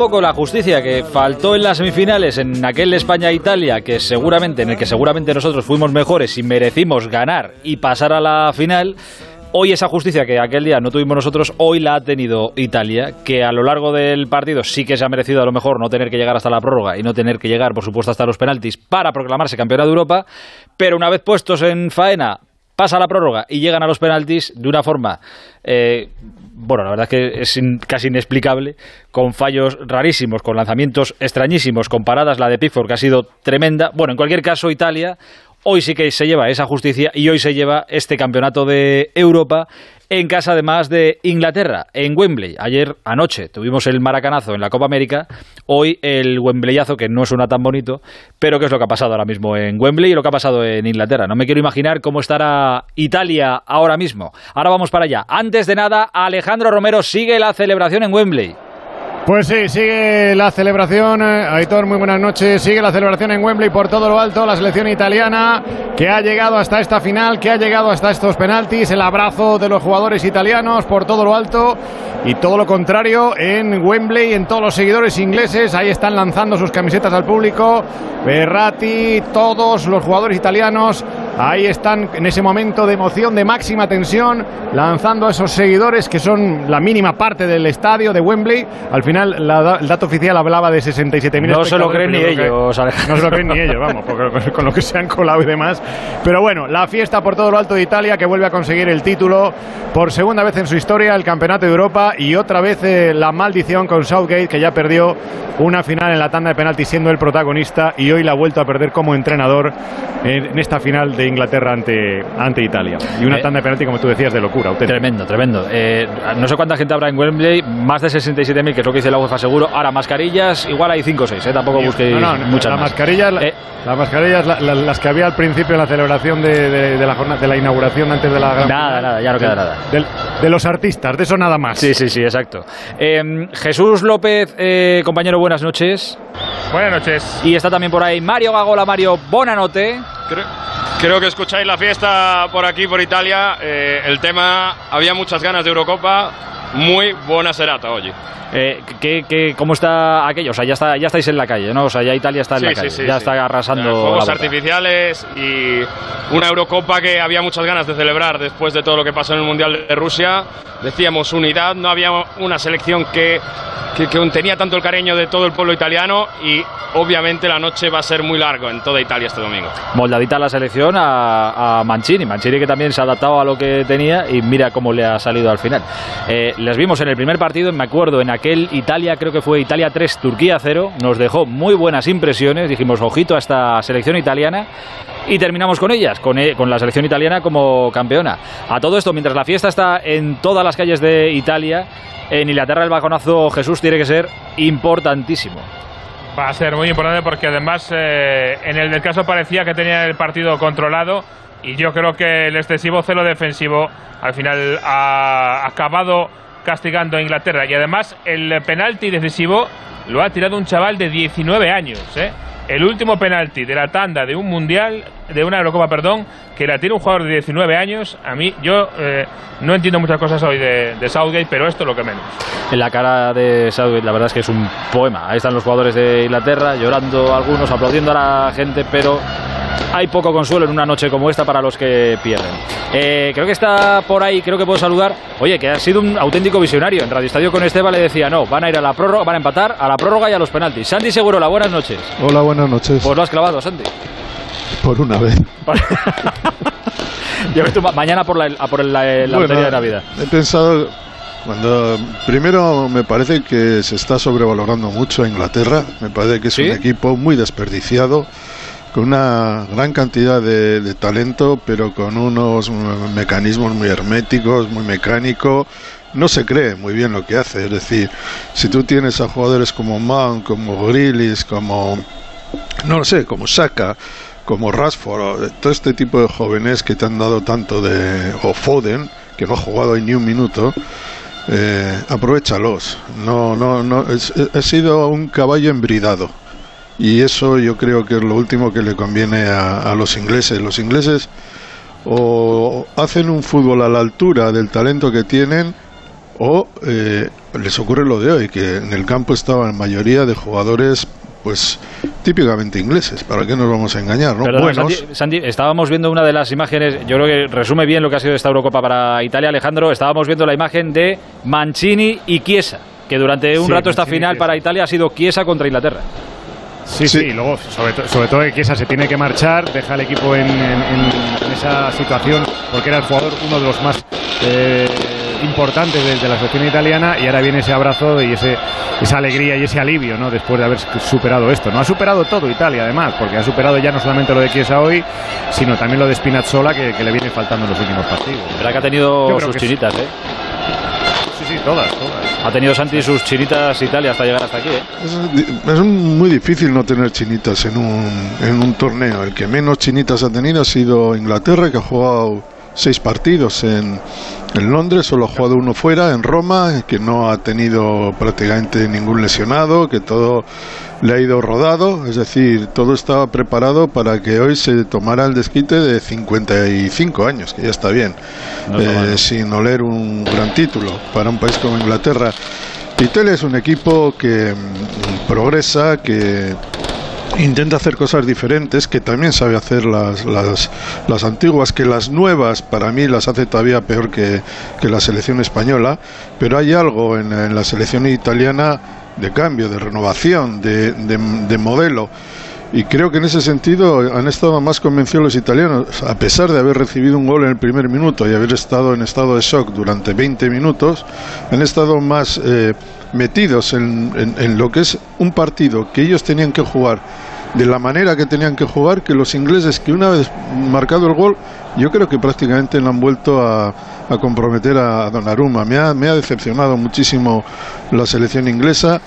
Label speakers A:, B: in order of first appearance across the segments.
A: poco la justicia que faltó en las semifinales en aquel España-Italia que seguramente en el que seguramente nosotros fuimos mejores y merecimos ganar y pasar a la final Hoy esa justicia que aquel día no tuvimos nosotros, hoy la ha tenido Italia, que a lo largo del partido sí que se ha merecido a lo mejor no tener que llegar hasta la prórroga y no tener que llegar, por supuesto, hasta los penaltis para proclamarse campeona de Europa, pero una vez puestos en faena, pasa la prórroga y llegan a los penaltis de una forma, eh, bueno, la verdad es que es casi inexplicable, con fallos rarísimos, con lanzamientos extrañísimos, con paradas, la de Pickford que ha sido tremenda. Bueno, en cualquier caso, Italia Hoy sí que se lleva esa justicia y hoy se lleva este campeonato de Europa en casa además de Inglaterra, en Wembley. Ayer anoche tuvimos el maracanazo en la Copa América, hoy el Wembleyazo, que no suena tan bonito, pero que es lo que ha pasado ahora mismo en Wembley y lo que ha pasado en Inglaterra. No me quiero imaginar cómo estará Italia ahora mismo. Ahora vamos para allá. Antes de nada, Alejandro Romero sigue la celebración en Wembley.
B: Pues sí, sigue la celebración. Eh, Aitor, muy buenas noches. Sigue la celebración en Wembley por todo lo alto. La selección italiana que ha llegado hasta esta final, que ha llegado hasta estos penaltis. El abrazo de los jugadores italianos por todo lo alto. Y todo lo contrario en Wembley, en todos los seguidores ingleses. Ahí están lanzando sus camisetas al público. Berratti, todos los jugadores italianos. Ahí están en ese momento de emoción, de máxima tensión, lanzando a esos seguidores que son la mínima parte del estadio de Wembley. Al final el dato oficial hablaba de 67.000
A: No se lo creen ni ellos.
B: no se lo creen ni ellos, vamos, con lo que se han colado y demás. Pero bueno, la fiesta por todo lo alto de Italia que vuelve a conseguir el título por segunda vez en su historia, el Campeonato de Europa y otra vez eh, la maldición con Southgate que ya perdió una final en la tanda de penalti siendo el protagonista y hoy la ha vuelto a perder como entrenador en, esta final de Inglaterra ante, ante Italia. Y una eh, tanda de penalti, como tú decías, de locura.
A: Tremendo, tremendo. Eh, no sé cuánta gente habrá en Wembley, más de 67.000, que es lo que dice la UEFA seguro. Ahora, mascarillas, igual hay 5 o 6, ¿eh? tampoco busquéis no, no, muchas
B: las Mascarillas, eh, las mascarillas, las que había al principio en la celebración de, la, jornada, de la inauguración antes de la
A: gran Nada, nada, ya no queda nada.
B: De, los artistas, de eso nada más.
A: Sí, sí, sí, exacto. Em, Jesús López, eh, compañero, buenas noches.
C: Buenas noches.
A: Y está también por ahí Mario Gagola. Mario, buena noche.
C: Creo, que escucháis la fiesta por aquí, por Italia. el tema, había muchas ganas de Eurocopa. Muy buena serata, oye.
A: Eh, ¿qué, cómo está aquello? O sea, ya, está, ya estáis en la calle, ¿no? O sea, ya Italia está en la calle, ya está arrasando.
C: Juegos artificiales y una Eurocopa que había muchas ganas de celebrar después de todo lo que pasó en el Mundial de Rusia. Decíamos unidad, no había una selección que, que, tenía tanto el cariño de todo el pueblo italiano y obviamente la noche va a ser muy largo en toda Italia este domingo.
A: Moldadita la selección a, Mancini, Mancini que también se ha adaptado a lo que tenía y mira cómo le ha salido al final. Eh, les vimos en el primer partido, me acuerdo, en aquel Italia, creo que fue Italia 3, Turquía 0, nos dejó muy buenas impresiones, dijimos ojito a esta selección italiana y terminamos con ellas, con, e, con, la selección italiana como campeona. A todo esto, mientras la fiesta está en todas las calles de Italia, en Inglaterra el bajonazo Jesús tiene que ser importantísimo.
C: Va a ser muy importante porque además eh, en el del caso parecía que tenía el partido controlado y yo creo que el excesivo celo defensivo al final ha acabado castigando a Inglaterra. Y además el penalti decisivo lo ha tirado un chaval de 19 años. ¿eh? El último penalti de la tanda de un mundial, de una Eurocopa, perdón, que la tira un jugador de 19 años. A mí, yo eh, no entiendo muchas cosas hoy de, de, Southgate, pero esto es lo que menos.
A: En la cara de Southgate, la verdad es que es un poema. Ahí están los jugadores de Inglaterra llorando, algunos aplaudiendo a la gente, pero hay poco consuelo en una noche como esta para los que pierden. Eh, creo que está por ahí, creo que puedo saludar. Oye, que ha sido un auténtico visionario. En Radio Estadio con Esteban le decía, no, van a ir a la prórroga, van a empatar a la prórroga y a los penaltis. Santi Seguro, la buenas noches.
D: Hola, buenas noches.
A: Pues lo has clavado, Santi.
D: Por una vez.
A: ves tú, mañana por la, por la, de Navidad.
D: He pensado cuando primero me parece que se está sobrevalorando mucho a Inglaterra, me parece que es un equipo muy desperdiciado con una gran cantidad de, talento, pero con unos mecanismos muy herméticos, muy mecánicos. No se cree muy bien lo que hace. Es decir, si tú tienes a jugadores como Mount, como Grillis, como no lo sé, como Saka, como Rashford, todo este tipo de jóvenes que te han dado tanto de o Foden, que no ha jugado ni un minuto. Eh, aprovechalos. No, no, no. ha sido un caballo embridado y eso yo creo que es lo último que le conviene a, los ingleses. Los ingleses o hacen un fútbol a la altura del talento que tienen o eh, les ocurre lo de hoy, que en el campo estaban mayoría de jugadores pues típicamente ingleses, ¿para qué nos vamos a engañar? ¿no?
A: Sandy, estábamos viendo una de las imágenes, yo creo que resume bien lo que ha sido esta Eurocopa para Italia, Alejandro, estábamos viendo la imagen de Mancini y Chiesa, que durante un rato esta final para Italia ha sido Chiesa contra Inglaterra.
B: Sí, sí, y luego, sobre, sobre todo que Chiesa se tiene que marchar, deja al equipo en, esa situación, porque era el jugador, uno de los más eh, importantes de, la selección italiana, y ahora viene ese abrazo y ese, esa alegría y ese alivio, ¿no? Después de haber superado esto. No ha superado todo Italia, además, porque ha superado ya no solamente lo de Chiesa hoy, sino también lo de Spinazzola, que, le viene faltando en los últimos partidos.
A: Verdad que ha tenido sus chinitas, ¿eh?
B: Sí, sí, todas, todas.
A: Ha tenido Santi sus chinitas Italia hasta llegar hasta aquí. ¿eh?
D: Es, muy difícil no tener chinitas en un, en un torneo. El que menos chinitas ha tenido ha sido Inglaterra, que ha jugado seis partidos en, en Londres, solo ha jugado uno fuera, en Roma, que no ha tenido prácticamente ningún lesionado, que todo le ha ido rodado, es decir, todo estaba preparado para que hoy se tomara el desquite de 55 años, que ya está bien, eh, sin oler un gran título para un país como Inglaterra. Italia es un equipo que mm, progresa, que intenta hacer cosas diferentes, que también sabe hacer las, las, las, antiguas, que las nuevas para mí las hace todavía peor que, que la selección española, pero hay algo en, la selección italiana de cambio, de renovación, de, de, modelo. Y creo que en ese sentido han estado más convencidos los italianos, a pesar de haber recibido un gol en el primer minuto y haber estado en estado de shock durante 20 minutos, han estado más eh, metidos en, en, lo que es un partido que ellos tenían que jugar de la manera que tenían que jugar que los ingleses que una vez marcado el gol yo creo que prácticamente no han vuelto a, a comprometer a Donnarumma me ha, me ha decepcionado muchísimo la selección inglesa.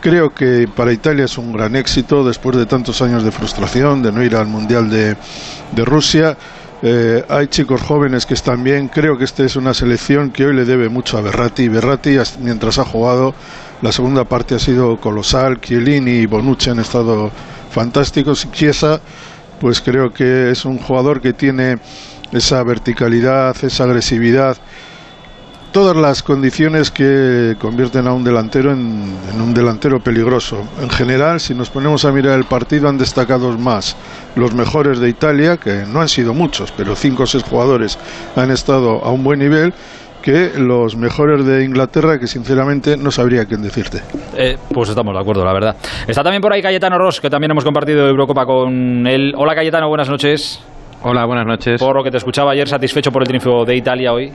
D: Creo que para Italia es un gran éxito después de tantos años de frustración de no ir al Mundial de, de Rusia eh, hay chicos jóvenes que están bien. Creo que esta es una selección que hoy le debe mucho a Berratti. Berratti, mientras ha jugado, la segunda parte ha sido colosal. Chiellini y Bonucci han estado fantásticos. Chiesa, pues creo que es un jugador que tiene esa verticalidad, esa agresividad todas las condiciones que convierten a un delantero en, un delantero peligroso. En general, si nos ponemos a mirar el partido, han destacado más los mejores de Italia, que no han sido muchos, pero cinco o seis jugadores han estado a un buen nivel que los mejores de Inglaterra, que sinceramente no sabría quién decirte.
A: Eh, pues estamos de acuerdo, la verdad. Está también por ahí Cayetano Ross, que también hemos compartido Eurocopa con él. Hola Cayetano, buenas noches.
E: Hola, buenas noches.
A: Por lo que te escuchaba ayer, satisfecho por el triunfo de Italia hoy.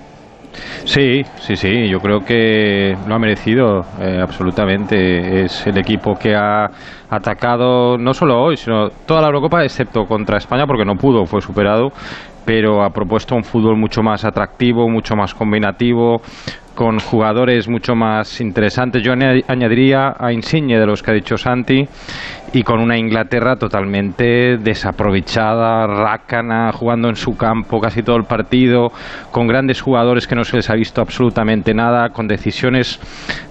E: Sí, sí, sí, yo creo que lo ha merecido eh, absolutamente. Es el equipo que ha atacado no solo hoy, sino toda la Eurocopa, excepto contra España, porque no pudo, fue superado, pero ha propuesto un fútbol mucho más atractivo, mucho más combinativo, con jugadores mucho más interesantes. Yo añadiría a Insigne de los que ha dicho Santi y con una Inglaterra totalmente desaprovechada, rácana, jugando en su campo casi todo el partido, con grandes jugadores que no se les ha visto absolutamente nada, con decisiones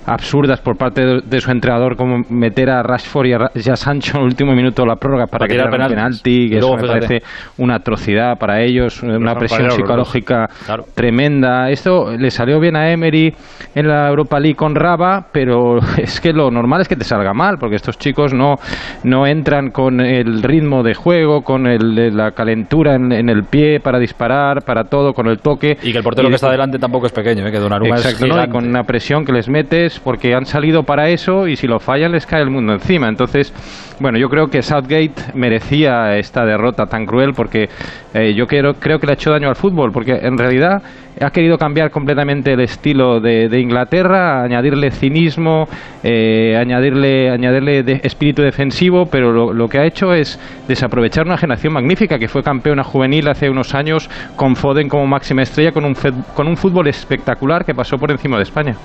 E: absurdas por parte de, su entrenador como meter a Rashford y a, Sancho en el último minuto de la prórroga para, que un penalti, que eso me parece una atrocidad para ellos, una presión psicológica tremenda. Esto le salió bien a Emery en la Europa League con Raba, pero es que lo normal es que te salga mal, porque estos chicos no no entran con el ritmo de juego, con el, la calentura en, el pie para disparar, para todo, con el toque.
A: Y que el portero que está delante tampoco es pequeño, ¿eh? que Donnarumma
E: Exacto,
A: es
E: con una presión que les metes porque han salido para eso y si lo fallan les cae el mundo encima. Entonces, bueno, yo creo que Southgate merecía esta derrota tan cruel porque eh, yo creo, creo que le ha hecho daño al fútbol, porque en realidad ha querido cambiar completamente el estilo de, Inglaterra, añadirle cinismo, eh, añadirle, añadirle espíritu defensivo, pero lo, que ha hecho es desaprovechar una generación magnífica que fue campeona juvenil hace unos años con Foden como máxima estrella, con un, con un fútbol espectacular que pasó por encima de España.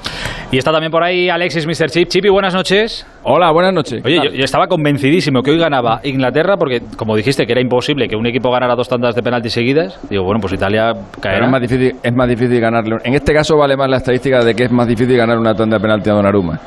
A: Y está también por ahí Alexis Mr. Chip. Chipi, buenas noches.
F: Hola, buenas noches.
A: Oye, yo, estaba convencidísimo que hoy ganaba Inglaterra porque, como dijiste, que era imposible que un equipo ganara dos tandas de penalti seguidas. Digo, bueno, pues Italia caerá.
F: es más difícil, es más difícil ganarle. En este caso vale más la estadística de que es más difícil ganar una tanda de penalti a Donnarumma.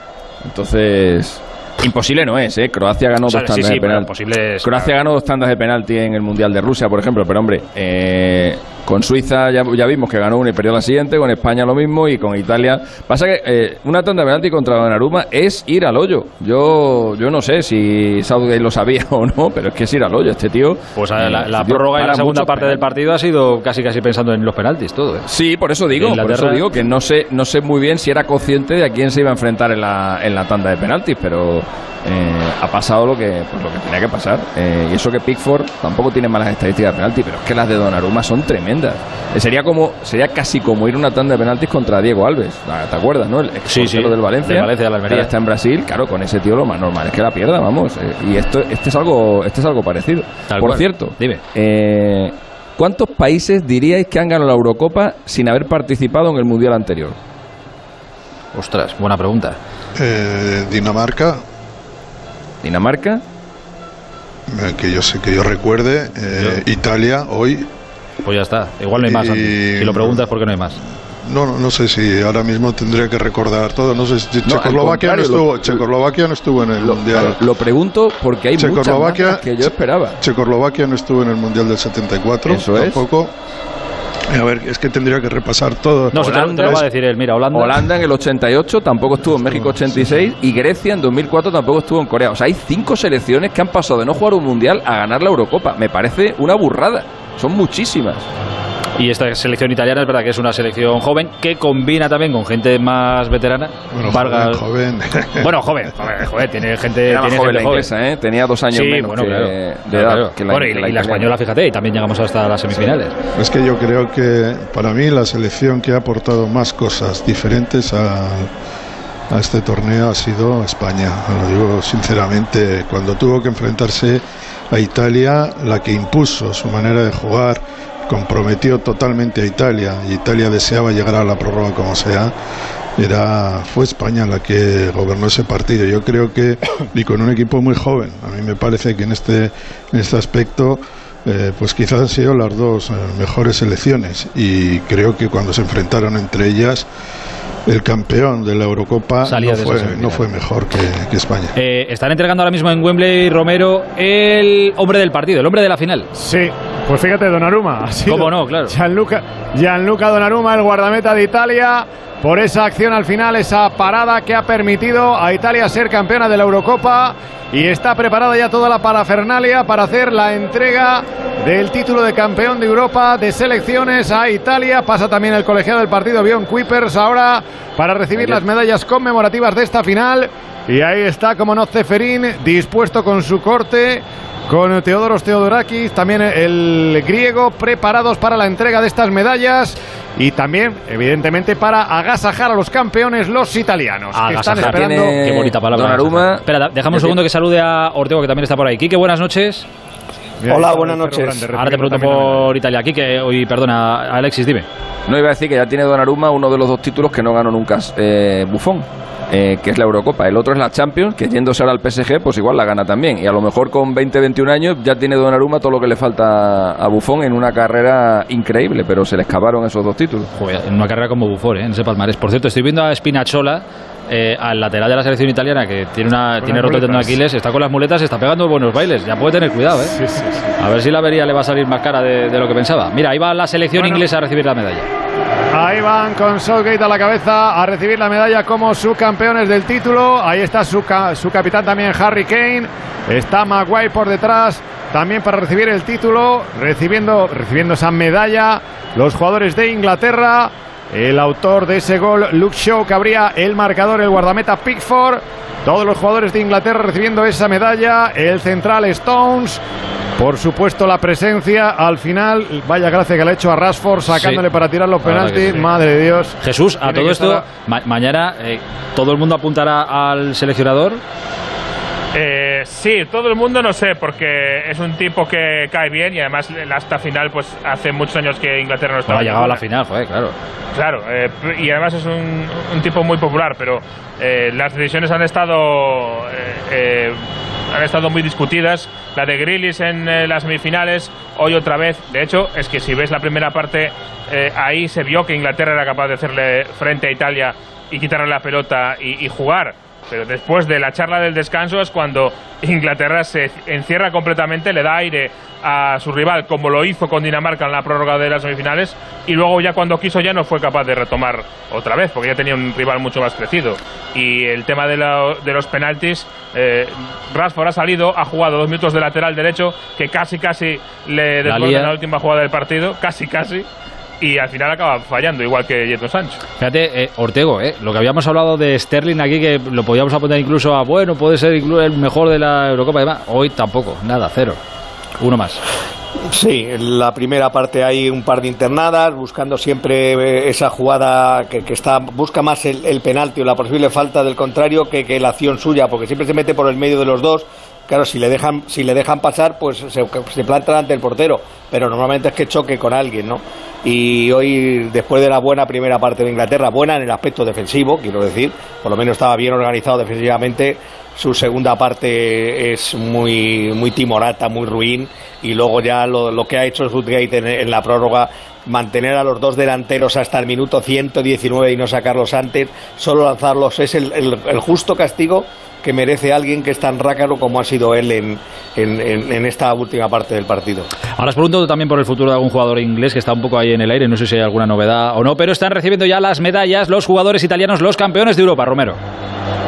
F: Entonces, imposible no es, ¿eh? Croacia ganó dos tandas de penalti. Croacia ganó dos tandas de penalti en el Mundial de Rusia, por ejemplo, pero hombre, eh, Con Suiza ya, ya, vimos que ganó una y perdió la siguiente, con España lo mismo y con Italia. Pasa que eh, una tanda de penalti contra Donnarumma es ir al hoyo. Yo yo no sé si Southgate lo sabía o no, pero es que es ir al hoyo. Este tío.
A: Pues la, la prórroga y la segunda parte del partido ha sido casi casi pensando en los penaltis, todo. ¿eh?
F: Sí, por eso digo, por eso digo que no sé, no sé muy bien si era consciente de a quién se iba a enfrentar en la, en la tanda de penaltis, pero eh, ha pasado lo que, pues, lo que tenía que pasar. Eh, y eso que Pickford tampoco tiene malas estadísticas de penalti, pero es que las de Donnarumma son tremendas. Eh, sería como sería casi como ir a una tanda de penaltis contra Diego Alves. ¿Te acuerdas, no? El
A: sí, sí,
F: del Valencia.
A: De Valencia, de la Almería.
F: está en Brasil. Claro, con ese tío lo más normal es que la pierda, vamos. y esto este es algo este es algo parecido. Por cierto,
A: dime.
F: ¿Cuántos países diríais que han ganado la Eurocopa sin haber participado en el Mundial anterior?
A: Ostras, buena pregunta.
D: Dinamarca,
F: Dinamarca.
D: Eh, que yo sé que yo recuerde, eh, Italia hoy.
A: Pues ya está, igual no hay más. Si lo preguntas, ¿por qué no hay más?
D: No, no, sé si ahora mismo tendría que recordar todo. No sé si Checoslovaquia, no estuvo, Checoslovaquia no estuvo en el Mundial.
F: Lo pregunto porque hay muchas que yo esperaba.
D: Checoslovaquia no estuvo en el Mundial del 74. Eso tampoco. A ver, es que tendría que repasar todo.
A: No, Holanda, te lo va a decir él, mira, Holanda.
F: Holanda en el 88 tampoco estuvo en México 86 y Grecia en 2004 tampoco estuvo en Corea. O sea, hay cinco selecciones que han pasado de no jugar un mundial a ganar la Eurocopa. Me parece una burrada. Son muchísimas.
A: Y esta selección italiana es verdad que es una selección joven que combina también con gente más veterana.
D: Bueno, Vargas. Joven,
A: bueno, joven, joven, tiene gente,
F: tiene
A: joven
F: la inglesa, ¿eh? Tenía dos años menos
A: bueno,
F: que, de
A: edad. Que la, bueno, y, la, y la, española, fíjate, y también llegamos hasta las semifinales.
D: Es que yo creo que para mí la selección que ha aportado más cosas diferentes a a este torneo ha sido España. Lo digo sinceramente, cuando tuvo que enfrentarse a Italia, la que impuso su manera de jugar, comprometió totalmente a Italia y Italia deseaba llegar a la prórroga como sea era fue España la que gobernó ese partido yo creo que y con un equipo muy joven a mí me parece que en este en este aspecto eh, pues quizás han sido las dos eh, mejores elecciones y creo que cuando se enfrentaron entre ellas el campeón de la Eurocopa no fue, no fue, mejor que, España.
A: Eh, están entregando ahora mismo en Wembley, Romero, el hombre del partido, el hombre de la final.
B: Sí, pues fíjate, Donnarumma.
A: ¿Cómo no? Claro.
B: Gianluca, Gianluca Donnarumma, el guardameta de Italia, por esa acción al final, esa parada que ha permitido a Italia ser campeona de la Eurocopa y está preparada ya toda la parafernalia para hacer la entrega del título de campeón de Europa de selecciones a Italia. Pasa también el colegiado del partido Bion Kuipers ahora para recibir las medallas conmemorativas de esta final. Y ahí está, como no, Ceferín, dispuesto con su corte, con Teodoros Teodorakis, también el griego, preparados para la entrega de estas medallas y también, evidentemente, para agasajar a los campeones, los italianos.
A: Que están esperando. Qué bonita palabra. Espera, dejamos un segundo que salude a Ortego, que también está por ahí. Quique, buenas noches.
G: Hola, buenas noches.
A: Ahora te pregunto por Italia. Quique, hoy, perdona, Alexis, dime.
F: No iba a decir que ya tiene Donnarumma uno de los dos títulos que no ganó nunca eh, Buffon. Eh, que es la Eurocopa. El otro es la Champions, que yéndose ahora al PSG, pues igual la gana también. Y a lo mejor con 20-21 años ya tiene Donnarumma todo lo que le falta a Buffon en una carrera increíble, pero se le escaparon esos dos títulos.
A: en una carrera como Buffon, ¿eh? en ese palmarés. Por cierto, estoy viendo a Spinazzola eh, al lateral de la selección italiana que tiene una tiene roto el tendón de Aquiles, está con las muletas, está pegando buenos bailes. Ya puede tener cuidado, ¿eh? A ver si la avería le va a salir más cara de, lo que pensaba. Mira, ahí va la selección inglesa a recibir la medalla.
B: Ahí van con Southgate a la cabeza a recibir la medalla como subcampeones del título. Ahí está su, su capitán también, Harry Kane. Está Maguire por detrás también para recibir el título, recibiendo, recibiendo esa medalla. Los jugadores de Inglaterra. El autor de ese gol, Luke Shaw, que abría el marcador, el guardameta Pickford. Todos los jugadores de Inglaterra recibiendo esa medalla. El central Stones. Por supuesto, la presencia al final. Vaya gracia que le ha hecho a Rashford sacándole para tirar los penaltis. Madre de Dios.
A: Jesús, a todo esto, mañana eh, todo el mundo apuntará al seleccionador.
C: Eh, sí, todo el mundo no sé, porque es un tipo que cae bien y además hasta final, pues hace muchos años que Inglaterra no estaba.
A: ha llegado a la final, fue, claro.
C: Claro, eh, y además es un, tipo muy popular, pero eh, las decisiones han estado eh, han estado muy discutidas. La de Grillis en las semifinales, hoy otra vez. De hecho, es que si ves la primera parte, ahí se vio que Inglaterra era capaz de hacerle frente a Italia y quitarle la pelota y jugar pero después de la charla del descanso es cuando Inglaterra se encierra completamente, le da aire a su rival, como lo hizo con Dinamarca en la prórroga de las semifinales, y luego ya cuando quiso ya no fue capaz de retomar otra vez, porque ya tenía un rival mucho más crecido. Y el tema de, los penaltis, eh, Rashford ha salido, ha jugado dos minutos de lateral derecho, que casi casi le desborde la, la última jugada del partido, casi casi y al final acaba fallando, igual que Yeto Sancho.
A: Fíjate, eh, Ortego, eh, lo que habíamos hablado de Sterling aquí, que lo podíamos apuntar incluso a, bueno, puede ser incluso el mejor de la Eurocopa y demás, hoy tampoco, nada, cero. Uno más.
G: Sí, en la primera parte hay un par de internadas, buscando siempre eh, esa jugada que, está, busca más el, penalti o la posible falta del contrario que, que la acción suya, porque siempre se mete por el medio de los dos Claro, si le dejan, si le dejan pasar, pues se, se planta delante del portero, pero normalmente es que choque con alguien, ¿no? Y hoy, después de la buena primera parte de Inglaterra, buena en el aspecto defensivo, quiero decir, por lo menos estaba bien organizado defensivamente, su segunda parte es muy, muy timorata, muy ruin, y luego ya lo, que ha hecho Southgate en, en la prórroga mantener a los dos delanteros hasta el minuto 119 y no sacarlos antes, solo lanzarlos es el justo castigo que merece alguien que es tan rácaro como ha sido él en, en, esta última parte del partido.
A: Ahora os pregunto también por el futuro de algún jugador inglés que está un poco ahí en el aire, no sé si hay alguna novedad o no, pero están recibiendo ya las medallas los jugadores italianos, los campeones de Europa, Romero.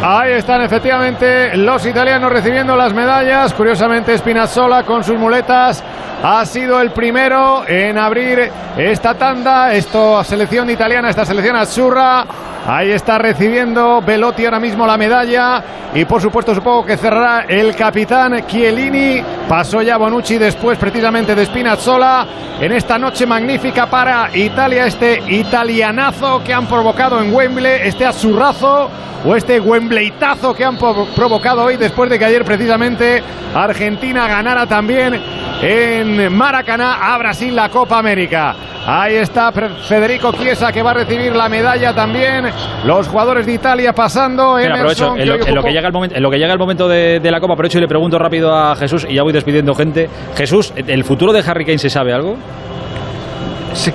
B: Ahí están efectivamente los italianos recibiendo las medallas. Curiosamente, Spinazzola con sus muletas ha sido el primero en abrir esta tanda. Esta selección italiana, esta selección azurra. Ahí está recibiendo Velotti ahora mismo la medalla. Y por supuesto, supongo que cerrará el capitán Chiellini. Pasó ya Bonucci después, precisamente de Spinazzola. En esta noche magnífica para Italia, este italianazo que han provocado en Wembley, este azurrazo o este Wembleitazo que han provocado hoy después de que ayer precisamente Argentina ganara también en Maracaná a Brasil la Copa América. Ahí está Federico Chiesa que va a recibir la medalla también. Los jugadores de Italia pasando.
A: en, lo, que llega el momento, en lo que llega el momento de, la Copa, aprovecho y le pregunto rápido a Jesús y ya voy despidiendo gente. Jesús, ¿el futuro de Harry Kane se sabe algo?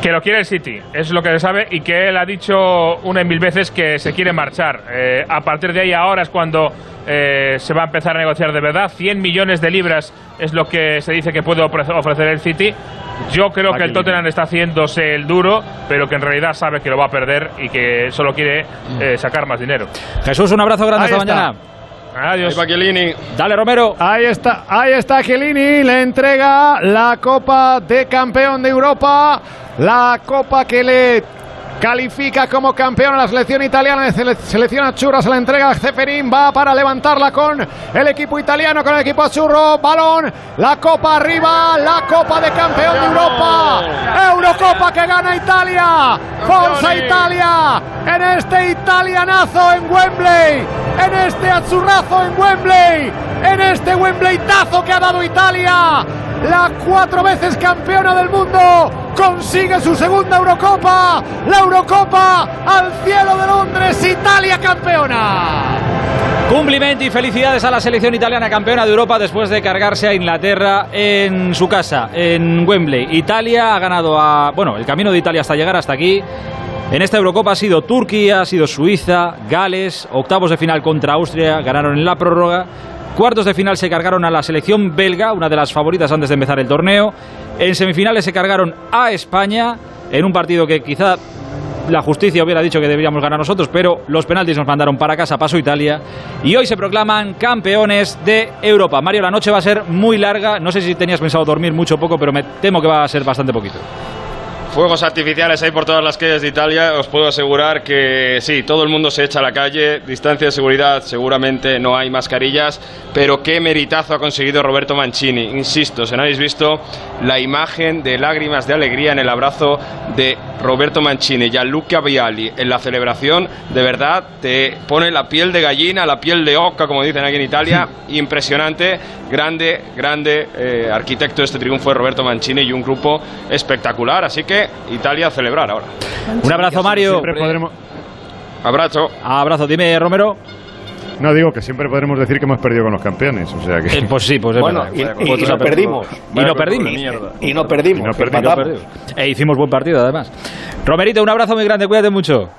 C: Que lo quiere el City, es lo que se sabe y que él ha dicho una y mil veces que se quiere marchar. Eh, a partir de ahí ahora es cuando eh, se va a empezar a negociar de verdad. 100 millones de libras es lo que se dice que puede ofrecer el City. Yo creo que el Tottenham está haciéndose el duro, pero que en realidad sabe que lo va a perder y que solo quiere eh, sacar más dinero.
A: Jesús, un abrazo grande esta mañana.
C: Adiós.
A: Ahí Dale, Romero.
B: Ahí está, ahí está Chiellini. Le entrega la Copa de Campeón de Europa. La Copa que le califica como campeón a la selección italiana, selección Achurra, se la entrega. A Ceferín, va para levantarla con el equipo italiano, con el equipo Achurro, balón, la copa arriba, la copa de campeón de Europa, Eurocopa que gana Italia, Forza Italia, en este italianazo en Wembley, en este Azzurrazo en Wembley, en este Wembleytazo que ha dado Italia, la cuatro veces campeona del mundo, consigue su segunda Eurocopa, la Eurocopa al cielo de Londres, Italia campeona.
A: Cumplimiento y felicidades a la selección italiana campeona de Europa después de cargarse a Inglaterra en su casa, en Wembley. Italia ha ganado a. Bueno, el camino de Italia hasta llegar hasta aquí. En esta Eurocopa ha sido Turquía, ha sido Suiza, Gales, octavos de final contra Austria, ganaron en la prórroga. Cuartos de final se cargaron a la selección belga, una de las favoritas antes de empezar el torneo. En semifinales se cargaron a España en un partido que quizá la justicia hubiera dicho que deberíamos ganar nosotros, pero los penaltis nos mandaron para casa, paso Italia, y hoy se proclaman campeones de Europa. Mario, la noche va a ser muy larga, no sé si tenías pensado dormir mucho poco, pero me temo que va a ser bastante poquito
H: fuegos artificiales hay por todas las calles de Italia. Os puedo asegurar que sí, todo el mundo se echa a la calle. Distancia de seguridad, seguramente no hay mascarillas. Pero qué meritazo ha conseguido Roberto Mancini. Insisto, si no habéis visto la imagen de lágrimas de alegría en el abrazo de Roberto Mancini y a Luca Vialli en la celebración, de verdad te pone la piel de gallina, la piel de oca, como dicen aquí en Italia. Impresionante, grande, grande eh, arquitecto de este triunfo de Roberto Mancini y un grupo espectacular. Así que Italia a celebrar ahora.
A: Un abrazo, Mario.
H: Abrazo.
A: Abrazo, dime, Romero.
B: No digo que siempre podremos decir que hemos perdido con los campeones, o sea que...
A: Eh, pues sí, pues es
G: bueno, y, no perdimos.
A: Y no perdimos.
G: Y no perdimos.
A: E hicimos buen partido, además. Romerito, un abrazo muy grande, cuídate mucho.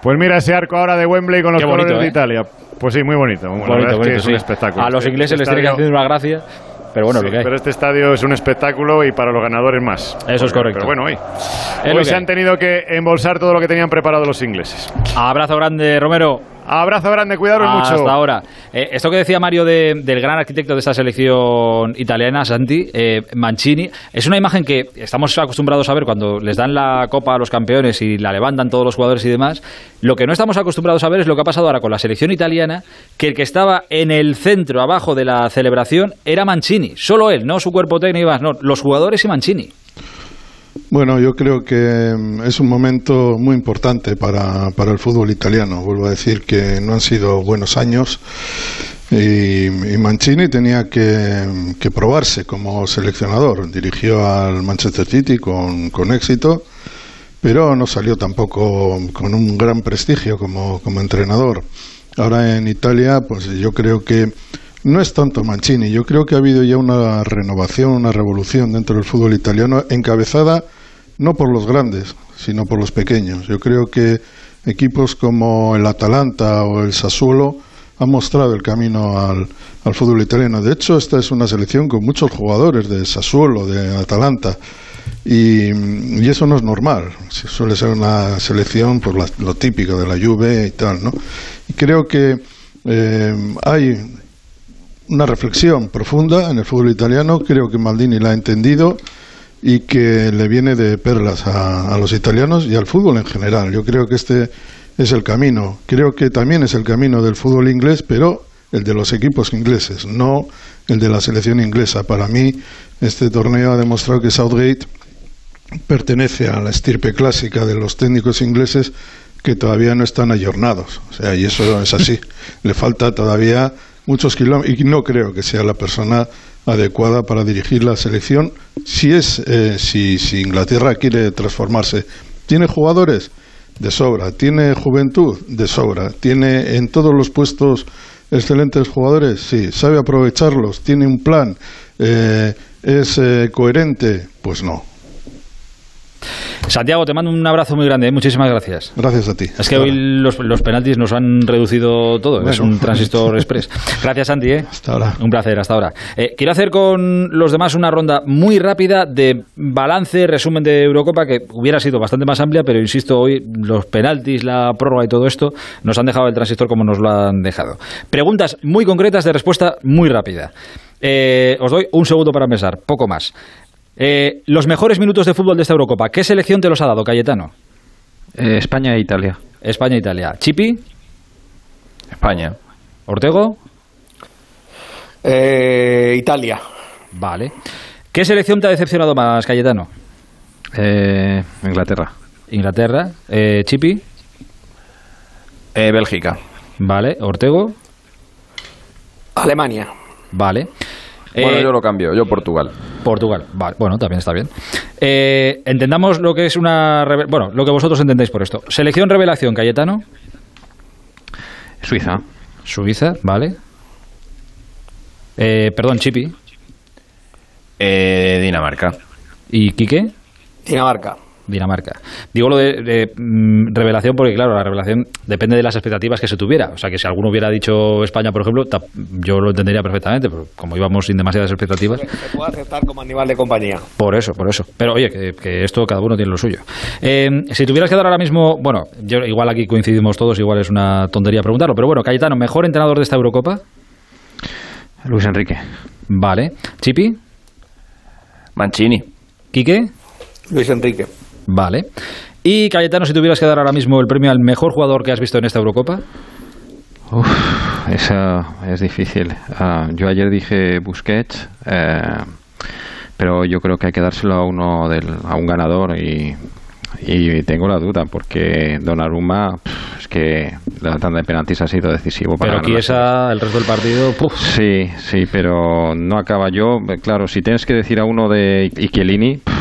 B: Pues mira ese arco ahora de Wembley con los colores de ¿eh? Italia. Pues sí, muy bonito. es un espectáculo.
A: A los ingleses les tiene que hacer una gracia. Pero bueno,
B: Pero este estadio es un espectáculo y para los ganadores más.
A: Eso es correcto.
B: Pero bueno, hoy, hoy se han tenido que embolsar todo lo que tenían preparado los ingleses.
A: Abrazo grande, Romero.
B: Abrazo grande, cuidaros mucho.
A: Hasta ahora. Eh, esto que decía Mario del gran arquitecto de esta selección italiana, Santi, eh, Mancini, es una imagen que estamos acostumbrados a ver cuando les dan la copa a los campeones y la levantan todos los jugadores y demás. Lo que no estamos acostumbrados a ver es lo que ha pasado ahora con la selección italiana, que el que estaba en el centro, abajo de la celebración, era Mancini. Solo él, no su cuerpo técnico, no, los jugadores y Mancini.
D: Bueno, yo creo que mm, es un momento muy importante para, para el fútbol italiano. Vuelvo a decir que no han sido buenos años y, Mancini tenía que, que, probarse como seleccionador. Dirigió al Manchester City con, con éxito, pero no salió tampoco con un gran prestigio como, como entrenador. Ahora en Italia, pues yo creo que no es tanto Mancini, yo creo que ha habido ya una renovación, una revolución dentro del fútbol italiano encabezada no por los grandes, sino por los pequeños. Yo creo que equipos como el Atalanta o el Sassuolo han mostrado el camino al, fútbol italiano. De hecho, esta es una selección con muchos jugadores de Sassuolo, de Atalanta. Y, eso no es normal. Suele ser una selección, pues lo típico de la Juve y tal, ¿no? Y creo que eh, hay una reflexión profunda en el fútbol italiano. Creo que Maldini la ha entendido y que le viene de perlas a, los italianos y al fútbol en general. Yo creo que este es el camino. Creo que también es el camino del fútbol inglés, pero el de los equipos ingleses, no el de la selección inglesa. Para mí, este torneo ha demostrado que Southgate pertenece a la estirpe clásica de los técnicos ingleses que todavía no están ayornados. O sea, y eso es así. Le falta todavía muchos kilómetros y no creo que sea la persona adecuada para dirigir la selección si es eh, si, si Inglaterra quiere transformarse. Tiene jugadores de sobra tiene juventud de sobra tiene en todos los puestos excelentes jugadores sí sabe aprovecharlos tiene un plan eh, es eh, coherente pues no
A: Santiago, te mando un abrazo muy grande, ¿eh? muchísimas gracias.
D: Gracias a ti.
A: Es que hoy los, los, penaltis nos han reducido todo, es un transistor express. Gracias, Santi. ¿eh?
D: Hasta ahora.
A: Un placer, hasta ahora. Eh, quiero hacer con los demás una ronda muy rápida de balance, resumen de Eurocopa, que hubiera sido bastante más amplia, pero insisto, hoy los penaltis, la prórroga y todo esto nos han dejado el transistor como nos lo han dejado. Preguntas muy concretas de respuesta muy rápida. Eh, os doy un segundo para empezar, poco más. Eh, los mejores minutos de fútbol de esta Eurocopa, ¿qué selección te los ha dado, Cayetano?
E: Eh, España e Italia.
A: España e Italia. ¿Chipi?
F: España.
A: ¿Ortego?
G: Eh, Italia.
A: Vale. ¿Qué selección te ha decepcionado más, Cayetano?
E: Inglaterra.
A: Inglaterra. ¿Chipi?
F: Bélgica.
A: Vale. ¿Ortego?
G: Alemania.
A: Vale.
F: Bueno, yo lo cambio, yo Portugal.
A: Portugal, vale, bueno, también está bien. Eh, entendamos lo que es una. Bueno, lo que vosotros entendéis por esto. Selección revelación, Cayetano.
E: Suiza.
A: Suiza, vale. Eh, perdón, Chipi.
F: Eh, Dinamarca.
A: ¿Y Quique?
G: Dinamarca.
A: Dinamarca. Digo lo de, mm, revelación porque, claro, la revelación depende de las expectativas que se tuviera. O sea, que si alguno hubiera dicho España, por ejemplo, yo lo entendería perfectamente, pero como íbamos sin demasiadas expectativas.
G: Se puede aceptar como animal de compañía.
A: Por eso, por eso. Pero oye, que, esto cada uno tiene lo suyo. Eh, si tuvieras que dar ahora mismo, bueno, yo igual aquí coincidimos todos, igual es una tontería preguntarlo, pero bueno, Cayetano, ¿mejor entrenador de esta Eurocopa?
E: Luis Enrique.
A: Vale. ¿Chipi?
F: Mancini.
A: ¿Quique?
G: Luis Enrique.
A: Vale. Y Cayetano, si tuvieras que dar ahora mismo el premio al mejor jugador que has visto en esta Eurocopa.
E: Uf, eso es difícil. Ah, yo ayer dije Busquets, eh, pero yo creo que hay que dárselo a uno del, a un ganador y, y tengo la duda porque Donnarumma es que la tanda de penaltis ha sido decisivo
A: para pero aquí esa el resto del partido
E: sí sí pero no acaba yo claro si tienes que decir a uno de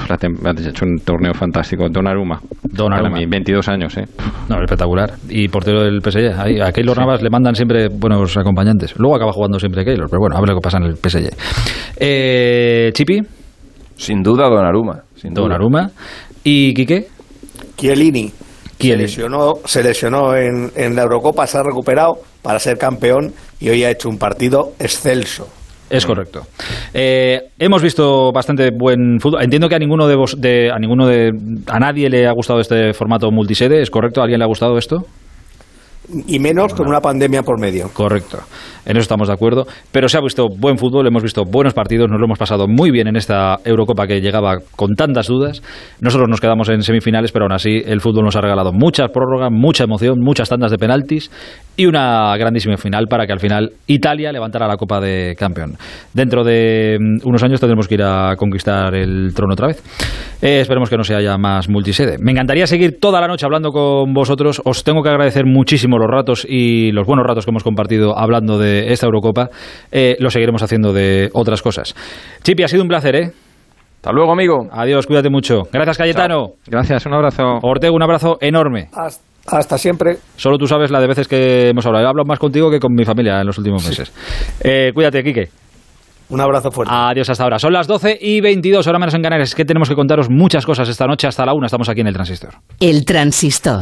E: Ha hecho un torneo fantástico. Donnarumma.
A: Donnarumma.
E: 22 años, ¿eh?
A: No, espectacular. Y portero del PSG. Ahí, a Keylor Navas le mandan siempre buenos acompañantes. Luego acaba jugando siempre Keylor, pero bueno, a ver lo que pasa en el PSG. Eh, ¿Chipi?
F: Sin duda, Donnarumma. Sin
A: Donnarumma. ¿Y Quique?
G: Chiellini. Se lesionó, se lesionó en, en la Eurocopa, se ha recuperado para ser campeón y hoy ha hecho un partido excelso.
A: Es correcto. Eh, hemos visto bastante buen fútbol. Entiendo que a ninguno de vos, de, a ninguno de, a nadie le ha gustado este formato multisede. ¿Es correcto? ¿A alguien le ha gustado esto?
G: Y menos con una pandemia por medio.
A: Correcto. En eso estamos de acuerdo. Pero se ha visto buen fútbol, hemos visto buenos partidos, nos lo hemos pasado muy bien en esta Eurocopa que llegaba con tantas dudas. Nosotros nos quedamos en semifinales, pero aún así el fútbol nos ha regalado muchas prórrogas, mucha emoción, muchas tandas de penaltis y una grandísima final para que al final Italia levantara la Copa de Campeón. Dentro de mm, unos años tendremos que ir a conquistar el trono otra vez. Eh, esperemos que no se haya más multisede. Me encantaría seguir toda la noche hablando con vosotros. Os tengo que agradecer muchísimo los ratos y los buenos ratos que hemos compartido hablando de esta Eurocopa. Eh, lo seguiremos haciendo de otras cosas. Chipi, ha sido un placer, ¿eh?
F: Hasta luego, amigo.
A: Adiós, cuídate mucho. Gracias, Cayetano.
E: Gracias, un abrazo.
A: Ortega, un abrazo enorme.
G: Hasta, siempre.
A: Solo tú sabes la de veces que hemos hablado. He hablado más contigo que con mi familia en los últimos meses. Eh, cuídate, Quique.
G: Un abrazo fuerte.
A: Adiós hasta ahora. Son las 12 y 22, ahora menos en Canarias. Es que tenemos que contaros muchas cosas esta noche hasta la 1. Estamos aquí en el Transistor.
I: El Transistor.